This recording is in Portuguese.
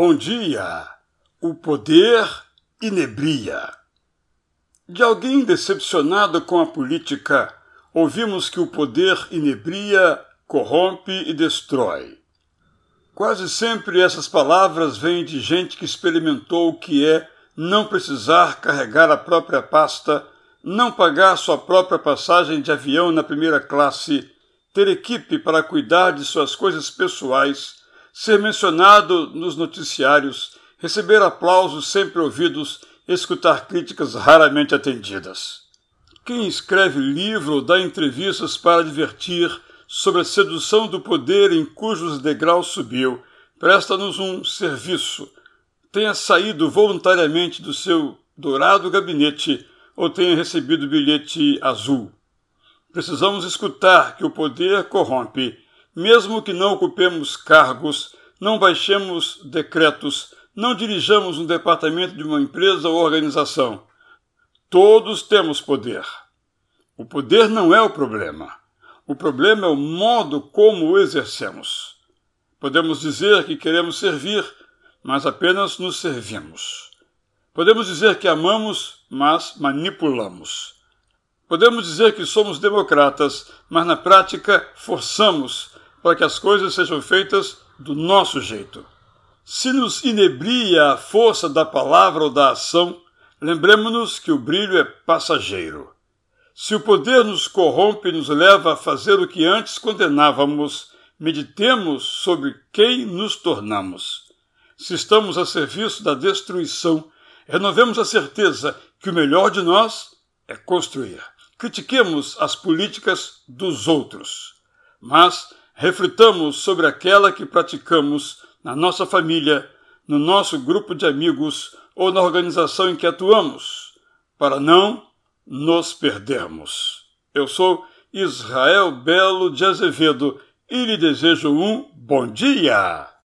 Bom dia! O poder inebria. De alguém decepcionado com a política, ouvimos que o poder inebria, corrompe e destrói. Quase sempre essas palavras vêm de gente que experimentou o que é não precisar carregar a própria pasta, não pagar sua própria passagem de avião na primeira classe, ter equipe para cuidar de suas coisas pessoais ser mencionado nos noticiários, receber aplausos sempre ouvidos, escutar críticas raramente atendidas. Quem escreve livro ou dá entrevistas para divertir sobre a sedução do poder em cujos degraus subiu, presta-nos um serviço. Tenha saído voluntariamente do seu dourado gabinete ou tenha recebido bilhete azul. Precisamos escutar que o poder corrompe mesmo que não ocupemos cargos, não baixemos decretos, não dirijamos um departamento de uma empresa ou organização. Todos temos poder. O poder não é o problema. O problema é o modo como o exercemos. Podemos dizer que queremos servir, mas apenas nos servimos. Podemos dizer que amamos, mas manipulamos. Podemos dizer que somos democratas, mas na prática forçamos para que as coisas sejam feitas do nosso jeito. Se nos inebria a força da palavra ou da ação, lembremos-nos que o brilho é passageiro. Se o poder nos corrompe e nos leva a fazer o que antes condenávamos, meditemos sobre quem nos tornamos. Se estamos a serviço da destruição, renovemos a certeza que o melhor de nós é construir. Critiquemos as políticas dos outros, mas reflitamos sobre aquela que praticamos na nossa família, no nosso grupo de amigos ou na organização em que atuamos, para não nos perdermos. Eu sou Israel Belo de Azevedo e lhe desejo um bom dia!